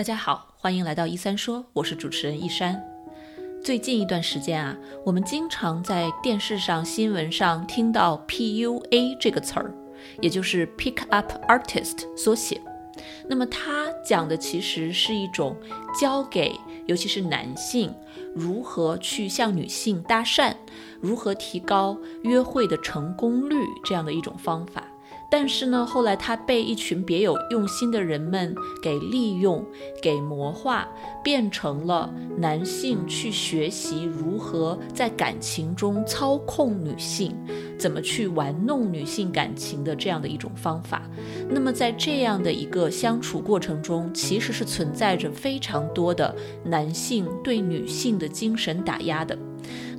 大家好，欢迎来到一三说，我是主持人一山。最近一段时间啊，我们经常在电视上、新闻上听到 PUA 这个词儿，也就是 Pick Up Artist 缩写。那么它讲的其实是一种教给尤其是男性如何去向女性搭讪，如何提高约会的成功率这样的一种方法。但是呢，后来他被一群别有用心的人们给利用、给魔化，变成了男性去学习如何在感情中操控女性，怎么去玩弄女性感情的这样的一种方法。那么在这样的一个相处过程中，其实是存在着非常多的男性对女性的精神打压的。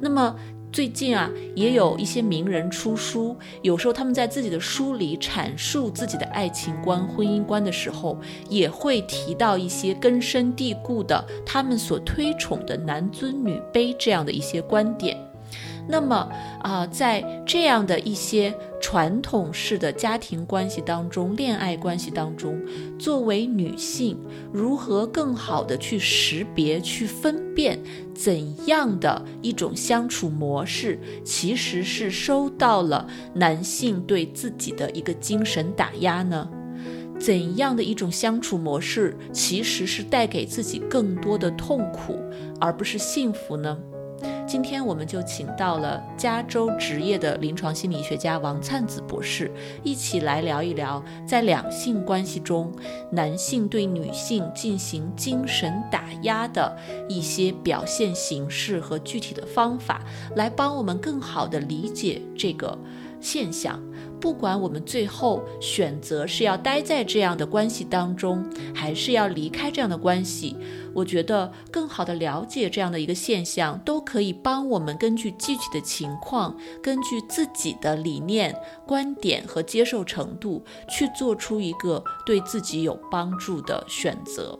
那么。最近啊，也有一些名人出书，有时候他们在自己的书里阐述自己的爱情观、婚姻观的时候，也会提到一些根深蒂固的他们所推崇的男尊女卑这样的一些观点。那么啊，在这样的一些传统式的家庭关系当中、恋爱关系当中，作为女性，如何更好的去识别、去分辨怎样的一种相处模式，其实是收到了男性对自己的一个精神打压呢？怎样的一种相处模式，其实是带给自己更多的痛苦，而不是幸福呢？今天我们就请到了加州职业的临床心理学家王灿子博士，一起来聊一聊在两性关系中，男性对女性进行精神打压的一些表现形式和具体的方法，来帮我们更好地理解这个现象。不管我们最后选择是要待在这样的关系当中，还是要离开这样的关系，我觉得更好的了解这样的一个现象，都可以帮我们根据具体的情况，根据自己的理念、观点和接受程度，去做出一个对自己有帮助的选择，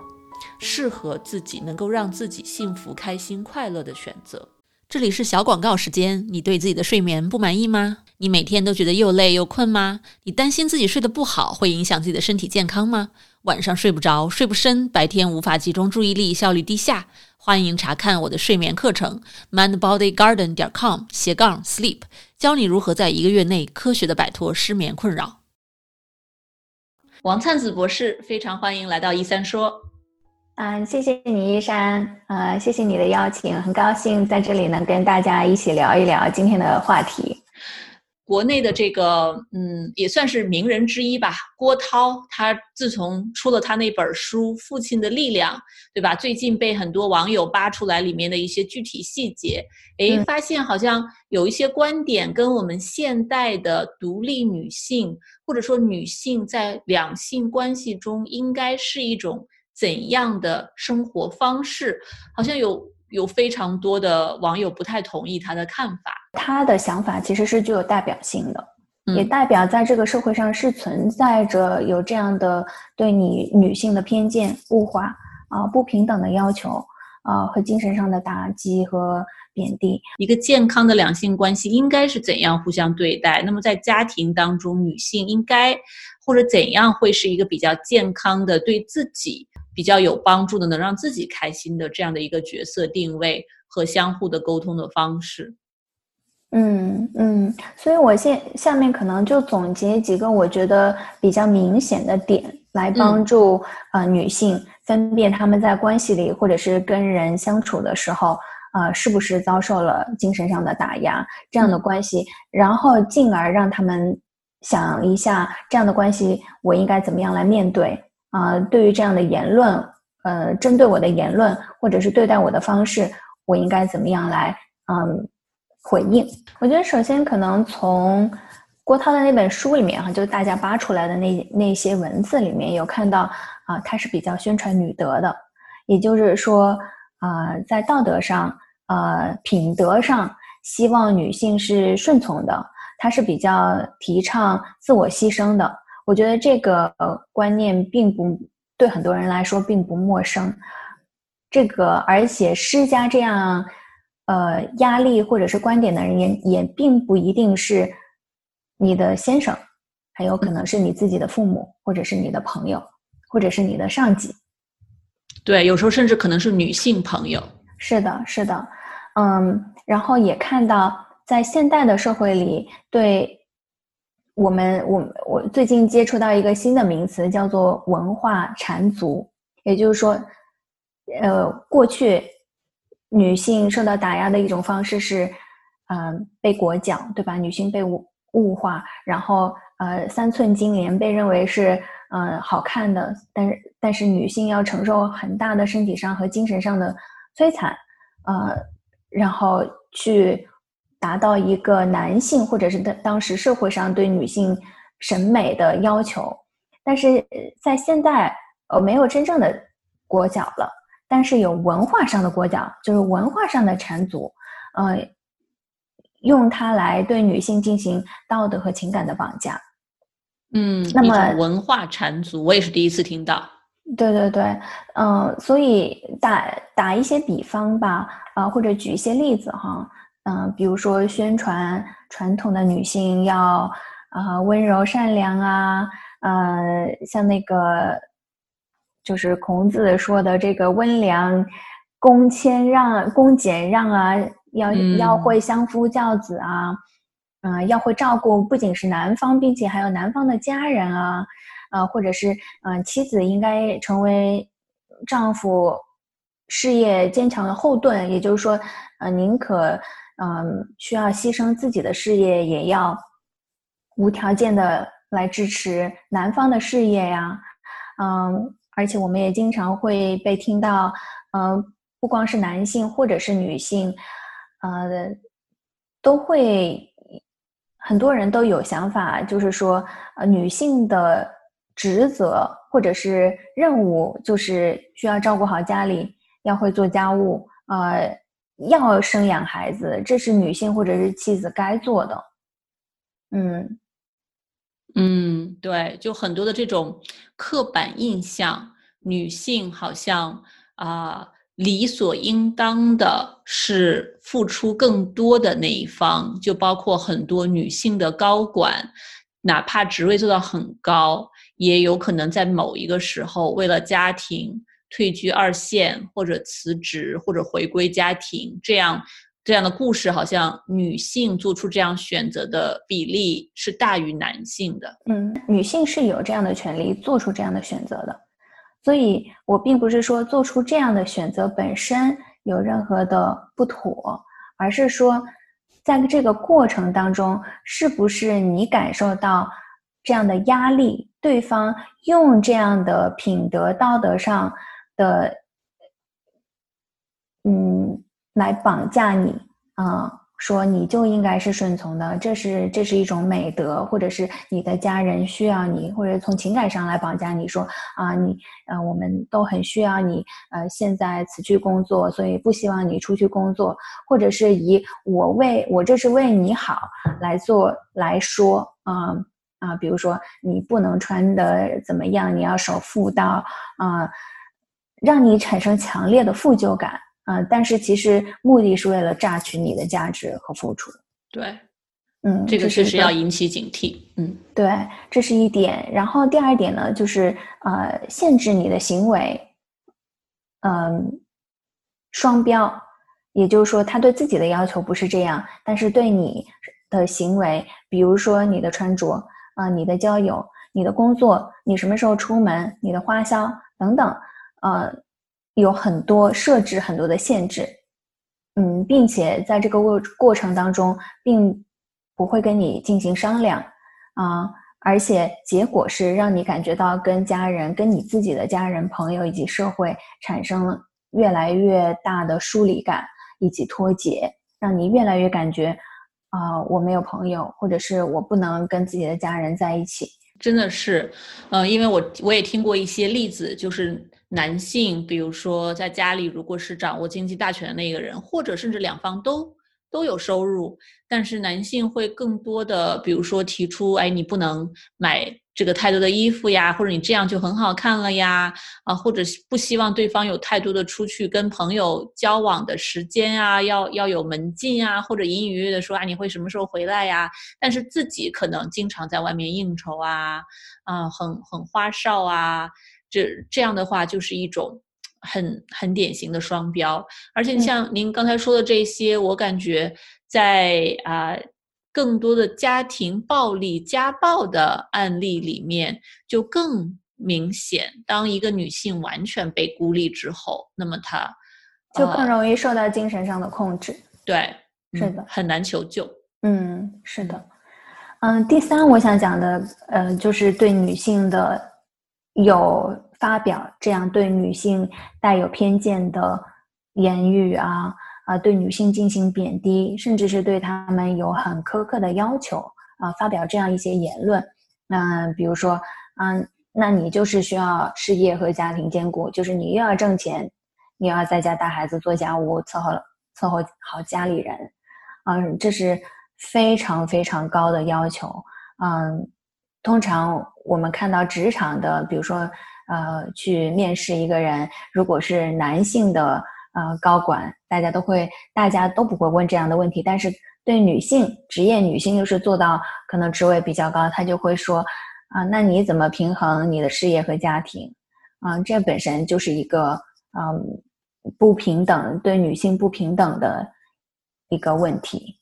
适合自己，能够让自己幸福、开心、快乐的选择。这里是小广告时间，你对自己的睡眠不满意吗？你每天都觉得又累又困吗？你担心自己睡得不好会影响自己的身体健康吗？晚上睡不着，睡不深，白天无法集中注意力，效率低下？欢迎查看我的睡眠课程，mindbodygarden 点 com 斜杠 sleep，教你如何在一个月内科学的摆脱失眠困扰。王灿子博士，非常欢迎来到一三说。嗯，谢谢你，一山。呃，谢谢你的邀请，很高兴在这里能跟大家一起聊一聊今天的话题。国内的这个，嗯，也算是名人之一吧。郭涛，他自从出了他那本书《父亲的力量》，对吧？最近被很多网友扒出来里面的一些具体细节，诶，发现好像有一些观点跟我们现代的独立女性，或者说女性在两性关系中应该是一种怎样的生活方式，好像有。有非常多的网友不太同意他的看法，他的想法其实是具有代表性的，也代表在这个社会上是存在着有这样的对你女性的偏见、物化啊、不平等的要求啊和精神上的打击和贬低。一个健康的两性关系应该是怎样互相对待？那么在家庭当中，女性应该或者怎样会是一个比较健康的对自己？比较有帮助的，能让自己开心的这样的一个角色定位和相互的沟通的方式。嗯嗯，所以我现下面可能就总结几个我觉得比较明显的点，来帮助呃女性分辨他们在关系里或者是跟人相处的时候，呃是不是遭受了精神上的打压这样的关系，然后进而让他们想一下这样的关系我应该怎么样来面对。啊，对于这样的言论，呃，针对我的言论或者是对待我的方式，我应该怎么样来嗯回应？我觉得首先可能从郭涛的那本书里面哈，就大家扒出来的那那些文字里面有看到啊，他是比较宣传女德的，也就是说啊，在道德上、呃品德上，希望女性是顺从的，他是比较提倡自我牺牲的。我觉得这个观念并不对很多人来说并不陌生，这个而且施加这样呃压力或者是观点的人也也并不一定是你的先生，很有可能是你自己的父母，或者是你的朋友，或者是你的上级。对，有时候甚至可能是女性朋友。是的，是的，嗯，然后也看到在现代的社会里，对我们，我我最近接触到一个新的名词，叫做文化缠足，也就是说，呃，过去女性受到打压的一种方式是，嗯，被裹脚，对吧？女性被物物化，然后呃，三寸金莲被认为是嗯好看的，但是但是女性要承受很大的身体上和精神上的。摧残，呃，然后去达到一个男性或者是当当时社会上对女性审美的要求，但是在现代，呃，没有真正的裹脚了，但是有文化上的裹脚，就是文化上的缠足，呃，用它来对女性进行道德和情感的绑架。嗯，那么文化缠足，我也是第一次听到。对对对，嗯，所以打打一些比方吧，啊，或者举一些例子哈，嗯，比如说宣传传统的女性要啊温柔善良啊，呃，像那个就是孔子说的这个温良恭谦让恭俭让啊，要要会相夫教子啊，嗯，要会照顾不仅是男方，并且还有男方的家人啊。啊，或者是嗯，妻子应该成为丈夫事业坚强的后盾，也就是说，呃，宁可嗯需要牺牲自己的事业，也要无条件的来支持男方的事业呀。嗯，而且我们也经常会被听到，嗯，不光是男性或者是女性，呃，都会很多人都有想法，就是说，呃，女性的。职责或者是任务，就是需要照顾好家里，要会做家务，呃，要生养孩子，这是女性或者是妻子该做的。嗯嗯，对，就很多的这种刻板印象，女性好像啊理所应当的是付出更多的那一方，就包括很多女性的高管，哪怕职位做到很高。也有可能在某一个时候，为了家庭退居二线，或者辞职，或者回归家庭，这样这样的故事，好像女性做出这样选择的比例是大于男性的。嗯，女性是有这样的权利做出这样的选择的，所以我并不是说做出这样的选择本身有任何的不妥，而是说在这个过程当中，是不是你感受到这样的压力？对方用这样的品德道德上的，嗯，来绑架你啊，说你就应该是顺从的，这是这是一种美德，或者是你的家人需要你，或者从情感上来绑架你说啊，你呃，我们都很需要你，呃，现在辞去工作，所以不希望你出去工作，或者是以我为我这是为你好来做来说啊。啊，比如说你不能穿的怎么样，你要守妇道啊，让你产生强烈的负疚感啊。但是其实目的是为了榨取你的价值和付出。对，嗯，这个确实要引起警惕。嗯，对，这是一点。然后第二点呢，就是呃，限制你的行为，嗯，双标，也就是说他对自己的要求不是这样，但是对你的行为，比如说你的穿着。啊，你的交友、你的工作、你什么时候出门、你的花销等等，呃，有很多设置很多的限制，嗯，并且在这个过过程当中，并不会跟你进行商量啊，而且结果是让你感觉到跟家人、跟你自己的家人、朋友以及社会产生了越来越大的疏离感以及脱节，让你越来越感觉。啊，我没有朋友，或者是我不能跟自己的家人在一起，真的是，嗯，因为我我也听过一些例子，就是男性，比如说在家里，如果是掌握经济大权的那个人，或者甚至两方都。都有收入，但是男性会更多的，比如说提出，哎，你不能买这个太多的衣服呀，或者你这样就很好看了呀，啊，或者不希望对方有太多的出去跟朋友交往的时间啊，要要有门禁啊，或者隐隐约约的说，啊，你会什么时候回来呀？但是自己可能经常在外面应酬啊，啊，很很花哨啊，这这样的话就是一种，很很典型的双标。而且像您刚才说的这些，我感觉在啊更多的家庭暴力、家暴的案例里面就更明显。当一个女性完全被孤立之后，那么她就更容易受到精神上的控制。对，是的，很难求救。嗯，是的。嗯，第三我想讲的，呃，就是对女性的有发表这样对女性带有偏见的言语啊啊，对女性进行贬低，甚至是对他们有很苛刻的要求啊，发表这样一些言论。那比如说，嗯，那你就是需要事业和家庭兼顾，就是你又要挣钱，你又要在家带孩子、做家务、伺候伺候好家里人，嗯，这是。非常非常高的要求，嗯，通常我们看到职场的，比如说，呃，去面试一个人，如果是男性的呃高管，大家都会，大家都不会问这样的问题，但是对女性职业女性，就是做到可能职位比较高，她就会说，啊，那你怎么平衡你的事业和家庭？啊，这本身就是一个嗯不平等，对女性不平等的一个问题。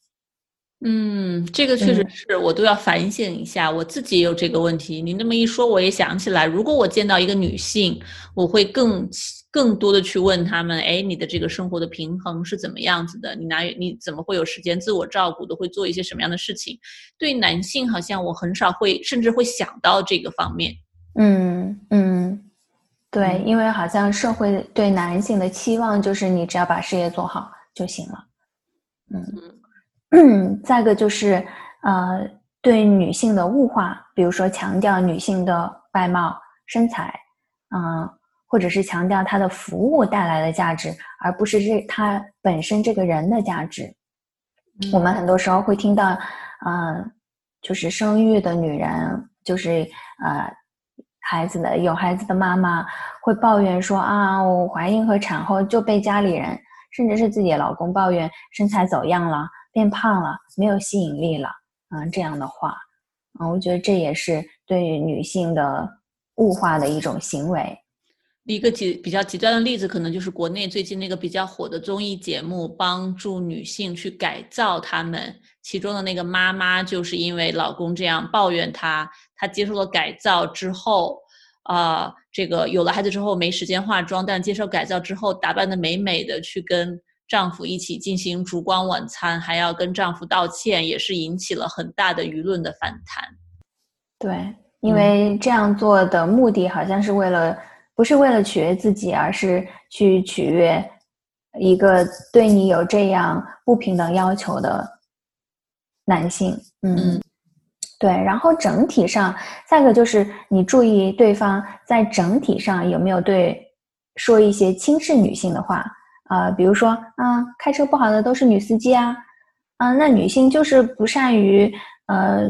嗯，这个确实是我都要反省一下，我自己也有这个问题。您这么一说，我也想起来，如果我见到一个女性，我会更更多的去问他们：哎，你的这个生活的平衡是怎么样子的？你哪你怎么会有时间自我照顾？的会做一些什么样的事情？对男性，好像我很少会，甚至会想到这个方面。嗯嗯，对，因为好像社会对男性的期望就是你只要把事业做好就行了。嗯。嗯，再一个就是，呃，对女性的物化，比如说强调女性的外貌、身材，嗯，或者是强调他的服务带来的价值，而不是这他本身这个人的价值。我们很多时候会听到，嗯，就是生育的女人，就是呃，孩子的有孩子的妈妈会抱怨说啊，我怀孕和产后就被家里人，甚至是自己的老公抱怨身材走样了。变胖了，没有吸引力了，嗯，这样的话，嗯，我觉得这也是对女性的物化的一种行为。一个极比较极端的例子，可能就是国内最近那个比较火的综艺节目，帮助女性去改造她们。其中的那个妈妈，就是因为老公这样抱怨她，她接受了改造之后，啊，这个有了孩子之后没时间化妆，但接受改造之后，打扮的美美的去跟。丈夫一起进行烛光晚餐，还要跟丈夫道歉，也是引起了很大的舆论的反弹。对，因为这样做的目的好像是为了，不是为了取悦自己，而是去取悦一个对你有这样不平等要求的男性。嗯，对。然后整体上，再一个就是你注意对方在整体上有没有对说一些轻视女性的话。啊，比如说，啊，开车不好的都是女司机啊，啊，那女性就是不善于呃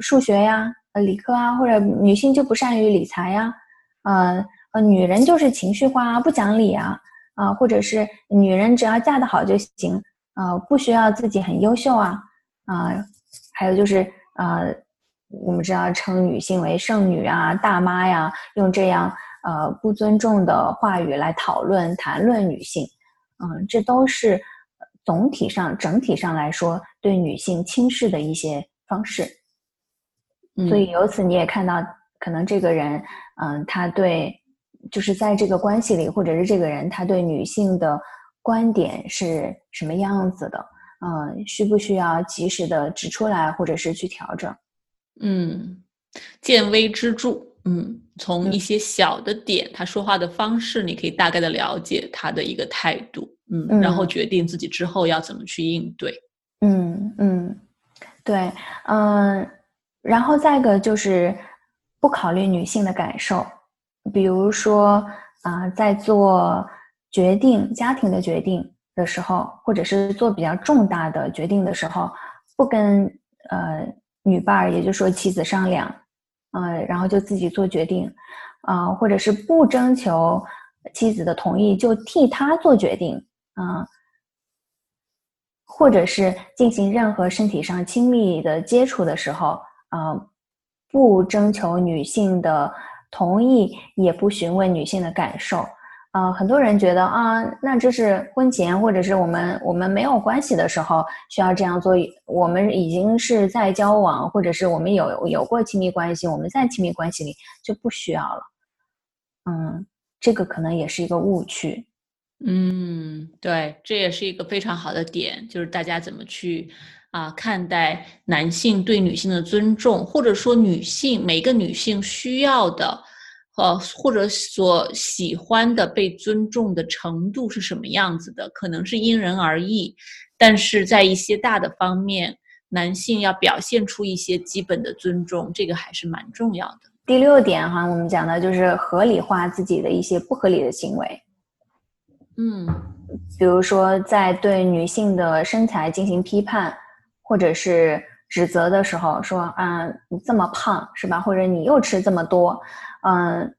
数学呀，呃理科啊，或者女性就不善于理财呀，呃呃，女人就是情绪化啊，不讲理啊，啊，或者是女人只要嫁得好就行，啊，不需要自己很优秀啊，啊，还有就是呃，我们知道称女性为剩女啊、大妈呀，用这样呃不尊重的话语来讨论谈论女性。嗯，这都是总体上、整体上来说对女性轻视的一些方式。所以由此你也看到，可能这个人，嗯，他对就是在这个关系里，或者是这个人他对女性的观点是什么样子的？嗯，需不需要及时的指出来，或者是去调整？嗯，见微知著。嗯，从一些小的点，他说话的方式，你可以大概的了解他的一个态度，嗯，然后决定自己之后要怎么去应对。嗯嗯，对，嗯，然后再一个就是不考虑女性的感受，比如说啊，在做决定、家庭的决定的时候，或者是做比较重大的决定的时候，不跟呃女伴儿，也就是说妻子商量。呃，然后就自己做决定，啊，或者是不征求妻子的同意就替他做决定，啊，或者是进行任何身体上亲密的接触的时候，啊，不征求女性的同意，也不询问女性的感受，呃，很多人觉得啊，那这是婚前或者是我们我们没有关系的时候需要这样做。我们已经是在交往，或者是我们有有过亲密关系，我们在亲密关系里就不需要了。嗯，这个可能也是一个误区。嗯，对，这也是一个非常好的点，就是大家怎么去啊看待男性对女性的尊重，或者说女性每个女性需要的。呃，或者所喜欢的被尊重的程度是什么样子的，可能是因人而异。但是在一些大的方面，男性要表现出一些基本的尊重，这个还是蛮重要的。第六点哈，我们讲的就是合理化自己的一些不合理的行为。嗯，比如说在对女性的身材进行批判，或者是指责的时候，说啊，你这么胖是吧？或者你又吃这么多。嗯，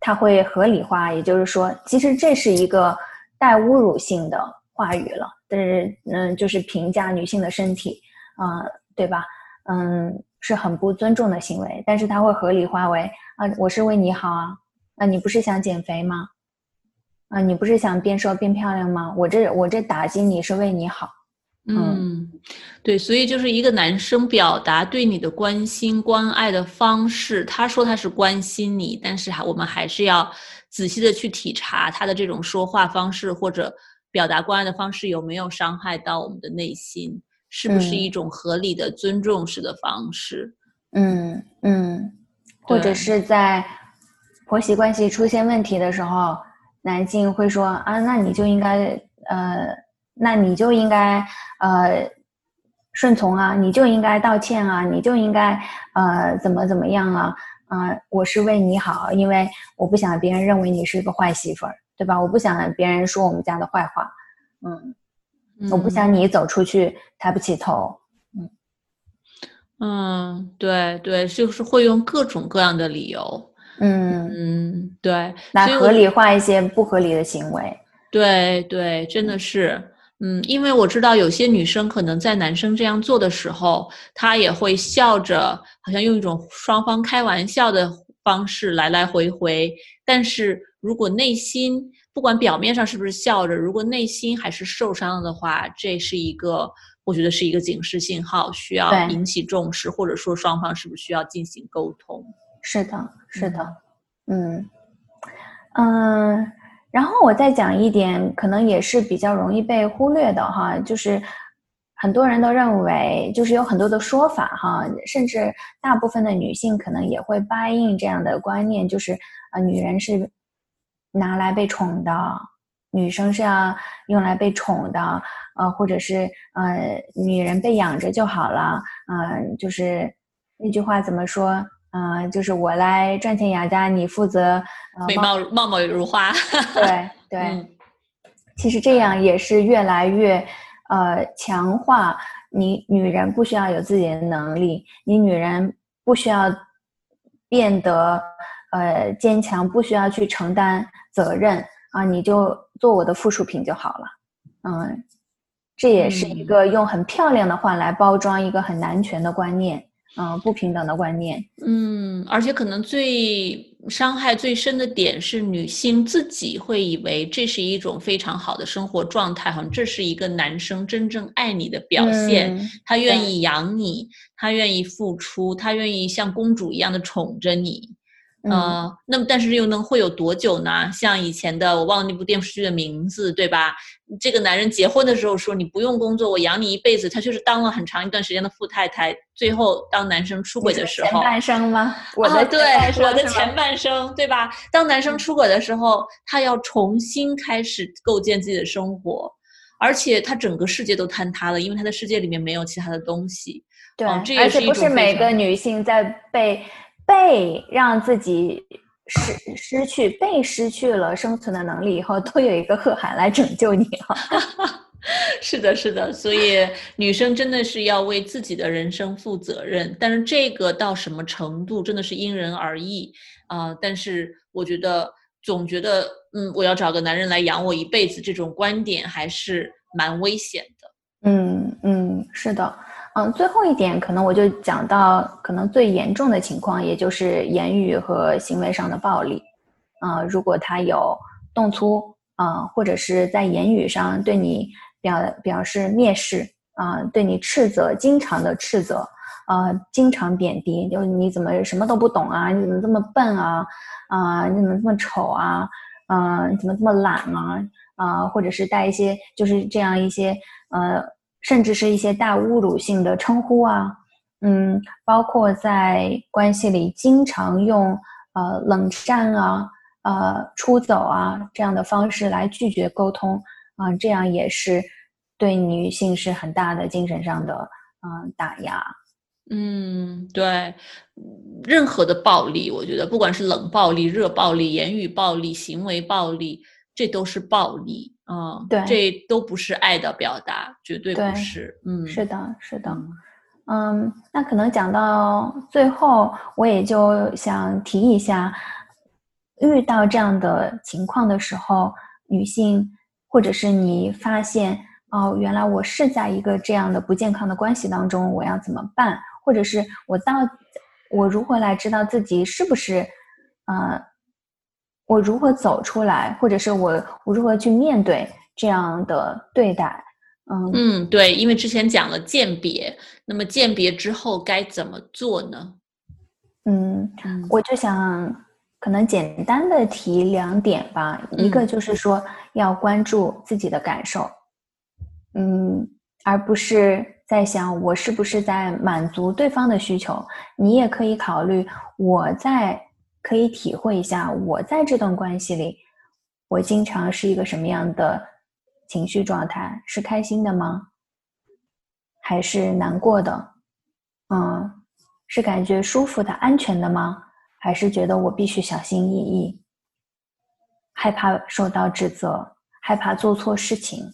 他会合理化，也就是说，其实这是一个带侮辱性的话语了。但是，嗯，就是评价女性的身体，啊，对吧？嗯，是很不尊重的行为。但是他会合理化为啊，我是为你好啊，啊，你不是想减肥吗？啊，你不是想变瘦变漂亮吗？我这我这打击你是为你好。嗯，对，所以就是一个男生表达对你的关心关爱的方式，他说他是关心你，但是还我们还是要仔细的去体察他的这种说话方式或者表达关爱的方式有没有伤害到我们的内心，是不是一种合理的尊重式的方式？嗯嗯，或者是在婆媳关系出现问题的时候，男性会说啊，那你就应该呃。那你就应该呃顺从啊，你就应该道歉啊，你就应该呃怎么怎么样啊？啊，我是为你好，因为我不想别人认为你是一个坏媳妇儿，对吧？我不想别人说我们家的坏话，嗯，我不想你走出去抬不起头，嗯嗯，对对，就是会用各种各样的理由，嗯嗯，对，来合理化一些不合理的行为，对对，真的是。嗯，因为我知道有些女生可能在男生这样做的时候，她也会笑着，好像用一种双方开玩笑的方式来来回回。但是如果内心不管表面上是不是笑着，如果内心还是受伤了的话，这是一个我觉得是一个警示信号，需要引起重视，或者说双方是不是需要进行沟通？是的，是的，嗯嗯。然后我再讲一点，可能也是比较容易被忽略的哈，就是很多人都认为，就是有很多的说法哈，甚至大部分的女性可能也会答应这样的观念，就是啊，女人是拿来被宠的，女生是要用来被宠的，呃，或者是呃，女人被养着就好了，嗯，就是那句话怎么说？嗯，就是我来赚钱养家，你负责美貌貌貌如花。对 对，其实这样也是越来越呃强化你女人不需要有自己的能力，你女人不需要变得呃坚强，不需要去承担责任啊，你就做我的附属品就好了。嗯，这也是一个用很漂亮的话来包装一个很男权的观念。嗯，不平等的观念。嗯，而且可能最伤害最深的点是，女性自己会以为这是一种非常好的生活状态，好像这是一个男生真正爱你的表现。他愿意养你，他愿意付出，他愿意像公主一样的宠着你。嗯，那么但是又能会有多久呢？像以前的，我忘了那部电视剧的名字，对吧？这个男人结婚的时候说你不用工作，我养你一辈子，他就是当了很长一段时间的富太太。最后当男生出轨的时候，前半生吗？啊，对，我的前半生，对吧？当男生出轨的时候，他要重新开始构建自己的生活，而且他整个世界都坍塌了，因为他的世界里面没有其他的东西。对，而且不是每个女性在被。被让自己失失去被失去了生存的能力以后，都有一个贺涵来拯救你哈。是的，是的，所以女生真的是要为自己的人生负责任，但是这个到什么程度真的是因人而异啊。但是我觉得总觉得，嗯，我要找个男人来养我一辈子，这种观点还是蛮危险的。嗯嗯，是的。嗯，最后一点可能我就讲到可能最严重的情况，也就是言语和行为上的暴力。啊，如果他有动粗啊，或者是在言语上对你表表示蔑视啊，对你斥责，经常的斥责，呃，经常贬低，就你怎么什么都不懂啊？你怎么这么笨啊？啊，你怎么这么丑啊？啊，你怎么这么懒啊？啊，或者是带一些就是这样一些呃，甚至是一些大侮辱性的称呼啊，嗯，包括在关系里经常用呃冷战啊、呃出走啊这样的方式来拒绝沟通啊，这样也是对女性是很大的精神上的嗯打压。嗯，对，任何的暴力，我觉得不管是冷暴力、热暴力、言语暴力、行为暴力。这都是暴力啊！对，这都不是爱的表达，绝对不是。嗯，是的，是的。嗯，那可能讲到最后，我也就想提一下，遇到这样的情况的时候，女性或者是你发现哦，原来我是在一个这样的不健康的关系当中，我要怎么办？或者是我到我如何来知道自己是不是呃。我如何走出来，或者是我我如何去面对这样的对待？嗯嗯，对，因为之前讲了鉴别，那么鉴别之后该怎么做呢？嗯，我就想可能简单的提两点吧，一个就是说要关注自己的感受，嗯，而不是在想我是不是在满足对方的需求。你也可以考虑我在。可以体会一下，我在这段关系里，我经常是一个什么样的情绪状态？是开心的吗？还是难过的？嗯，是感觉舒服的、安全的吗？还是觉得我必须小心翼翼，害怕受到指责，害怕做错事情？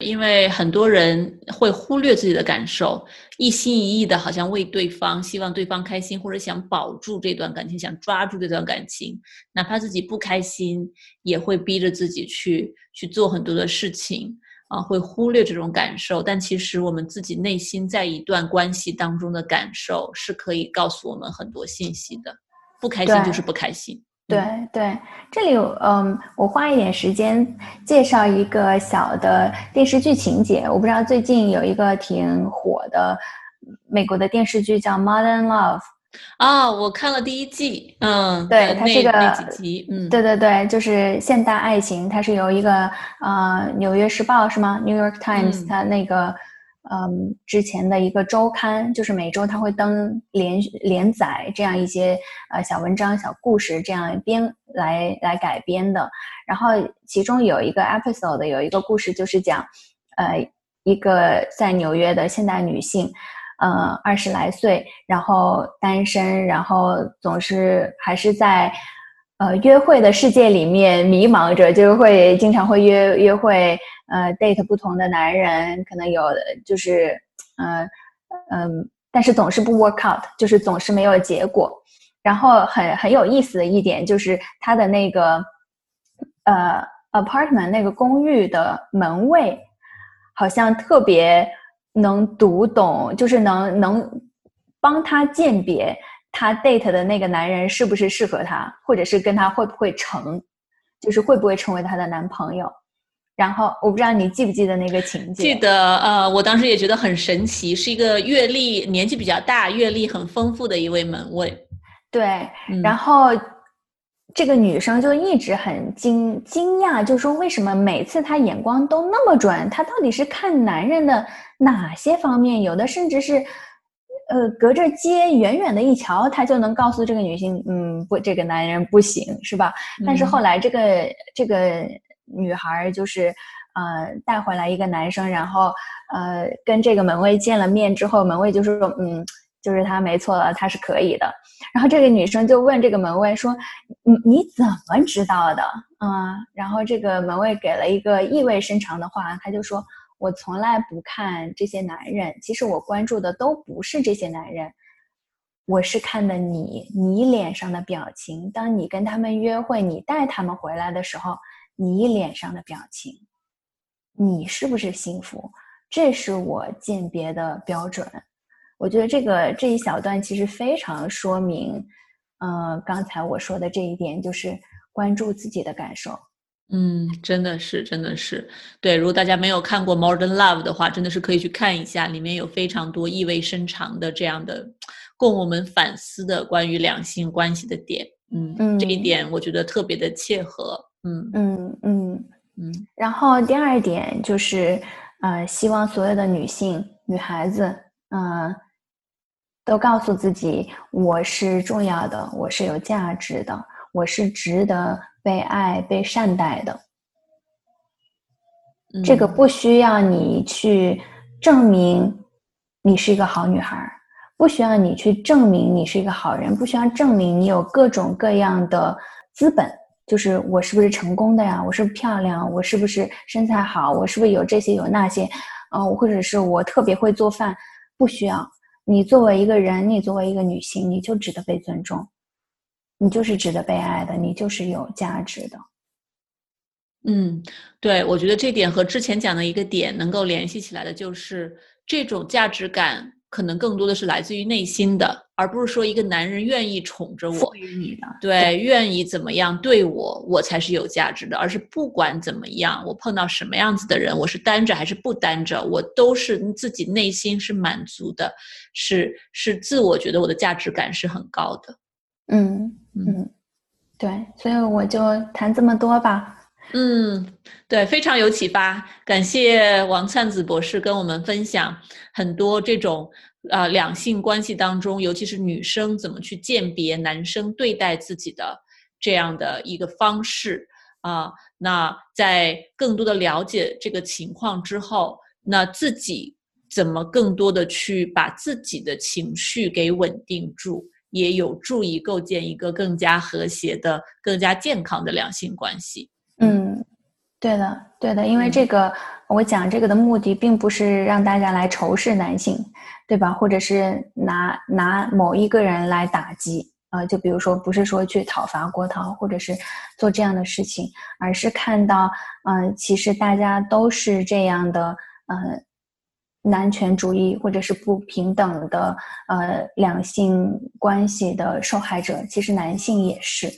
因为很多人会忽略自己的感受，一心一意的，好像为对方，希望对方开心，或者想保住这段感情，想抓住这段感情，哪怕自己不开心，也会逼着自己去去做很多的事情啊，会忽略这种感受。但其实我们自己内心在一段关系当中的感受，是可以告诉我们很多信息的。不开心就是不开心。对对，这里嗯，我花一点时间介绍一个小的电视剧情节。我不知道最近有一个挺火的美国的电视剧叫《Modern Love》啊，我看了第一季，嗯，对，它是个那几集，嗯，对对对，就是现代爱情，它是由一个呃《纽约时报》是吗？《New York Times》它那个。嗯，之前的一个周刊，就是每周他会登连连载这样一些呃小文章、小故事，这样编来来改编的。然后其中有一个 episode 有一个故事，就是讲呃一个在纽约的现代女性，呃二十来岁，然后单身，然后总是还是在呃约会的世界里面迷茫着，就是会经常会约约会。呃，date 不同的男人，可能有就是，嗯嗯，但是总是不 work out，就是总是没有结果。然后很很有意思的一点就是，他的那个呃 apartment 那个公寓的门卫，好像特别能读懂，就是能能帮他鉴别他 date 的那个男人是不是适合他，或者是跟他会不会成，就是会不会成为他的男朋友。然后我不知道你记不记得那个情节？记得，呃，我当时也觉得很神奇，是一个阅历年纪比较大、阅历很丰富的一位门卫。对，然后这个女生就一直很惊惊讶，就说为什么每次她眼光都那么准？她到底是看男人的哪些方面？有的甚至是，呃，隔着街远远的一瞧，他就能告诉这个女性，嗯，不，这个男人不行，是吧？但是后来这个这个。女孩就是，呃，带回来一个男生，然后，呃，跟这个门卫见了面之后，门卫就说，嗯，就是他没错了，他是可以的。然后这个女生就问这个门卫说，你你怎么知道的？嗯，然后这个门卫给了一个意味深长的话，他就说，我从来不看这些男人，其实我关注的都不是这些男人，我是看的你，你脸上的表情。当你跟他们约会，你带他们回来的时候。你脸上的表情，你是不是幸福？这是我鉴别的标准。我觉得这个这一小段其实非常说明，嗯，刚才我说的这一点，就是关注自己的感受，嗯，真的是，真的是，对。如果大家没有看过《Modern Love》的话，真的是可以去看一下，里面有非常多意味深长的这样的供我们反思的关于两性关系的点。嗯，嗯这一点我觉得特别的切合。嗯嗯嗯嗯。然后第二点就是，呃，希望所有的女性、女孩子，嗯，都告诉自己，我是重要的，我是有价值的，我是值得。被爱、被善待的，这个不需要你去证明你是一个好女孩，不需要你去证明你是一个好人，不需要证明你有各种各样的资本，就是我是不是成功的呀？我是不是漂亮？我是不是身材好？我是不是有这些有那些？嗯，或者是我特别会做饭？不需要。你作为一个人，你作为一个女性，你就值得被尊重。你就是值得被爱的，你就是有价值的。嗯，对，我觉得这点和之前讲的一个点能够联系起来的，就是这种价值感可能更多的是来自于内心的，而不是说一个男人愿意宠着我，你的，对，愿意怎么样对我，我才是有价值的，而是不管怎么样，我碰到什么样子的人，我是单着还是不单着，我都是自己内心是满足的，是是自我觉得我的价值感是很高的。嗯。嗯，对，所以我就谈这么多吧。嗯，对，非常有启发。感谢王灿子博士跟我们分享很多这种呃两性关系当中，尤其是女生怎么去鉴别男生对待自己的这样的一个方式啊。那在更多的了解这个情况之后，那自己怎么更多的去把自己的情绪给稳定住？也有助于构建一个更加和谐的、更加健康的两性关系。嗯，对的，对的，因为这个我讲这个的目的，并不是让大家来仇视男性，对吧？或者是拿拿某一个人来打击啊？就比如说，不是说去讨伐郭涛，或者是做这样的事情，而是看到，嗯，其实大家都是这样的，嗯。男权主义或者是不平等的呃两性关系的受害者，其实男性也是。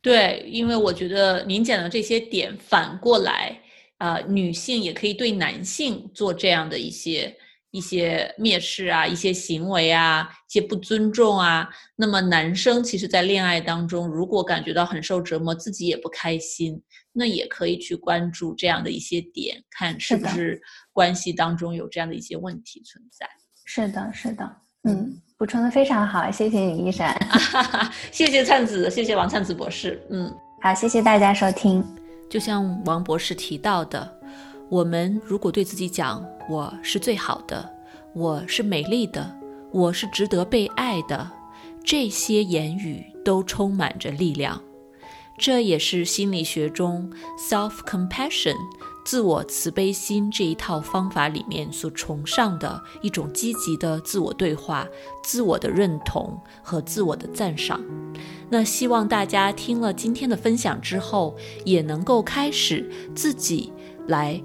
对，因为我觉得您讲的这些点，反过来啊，女性也可以对男性做这样的一些。一些蔑视啊，一些行为啊，一些不尊重啊。那么男生其实，在恋爱当中，如果感觉到很受折磨，自己也不开心，那也可以去关注这样的一些点，看是不是关系当中有这样的一些问题存在。是的，是的，嗯，补充的非常好，谢谢你，一闪，谢谢灿子，谢谢王灿子博士，嗯，好，谢谢大家收听。就像王博士提到的。我们如果对自己讲“我是最好的，我是美丽的，我是值得被爱的”，这些言语都充满着力量。这也是心理学中 self-compassion 自我慈悲心这一套方法里面所崇尚的一种积极的自我对话、自我的认同和自我的赞赏。那希望大家听了今天的分享之后，也能够开始自己来。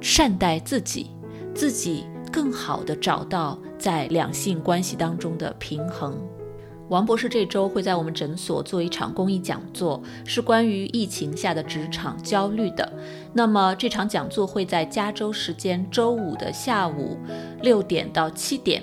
善待自己，自己更好的找到在两性关系当中的平衡。王博士这周会在我们诊所做一场公益讲座，是关于疫情下的职场焦虑的。那么这场讲座会在加州时间周五的下午六点到七点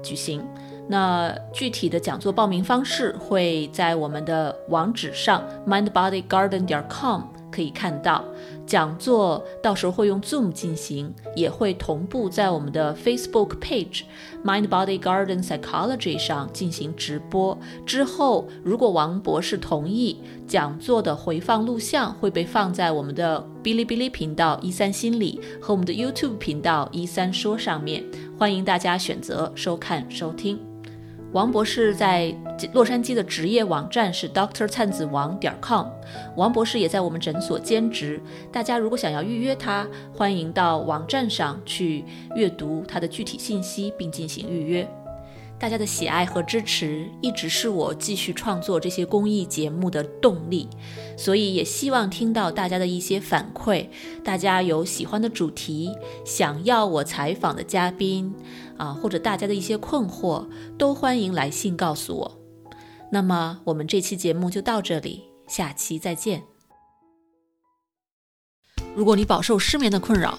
举行。那具体的讲座报名方式会在我们的网址上 mindbodygarden 点 com 可以看到。讲座到时候会用 Zoom 进行，也会同步在我们的 Facebook page Mind Body Garden Psychology 上进行直播。之后，如果王博士同意，讲座的回放录像会被放在我们的哔哩哔哩频道一三心理和我们的 YouTube 频道一三说上面，欢迎大家选择收看收听。王博士在洛杉矶的职业网站是 Doctor 灿子王点 com，王博士也在我们诊所兼职。大家如果想要预约他，欢迎到网站上去阅读他的具体信息并进行预约。大家的喜爱和支持一直是我继续创作这些公益节目的动力，所以也希望听到大家的一些反馈。大家有喜欢的主题，想要我采访的嘉宾啊，或者大家的一些困惑，都欢迎来信告诉我。那么我们这期节目就到这里，下期再见。如果你饱受失眠的困扰，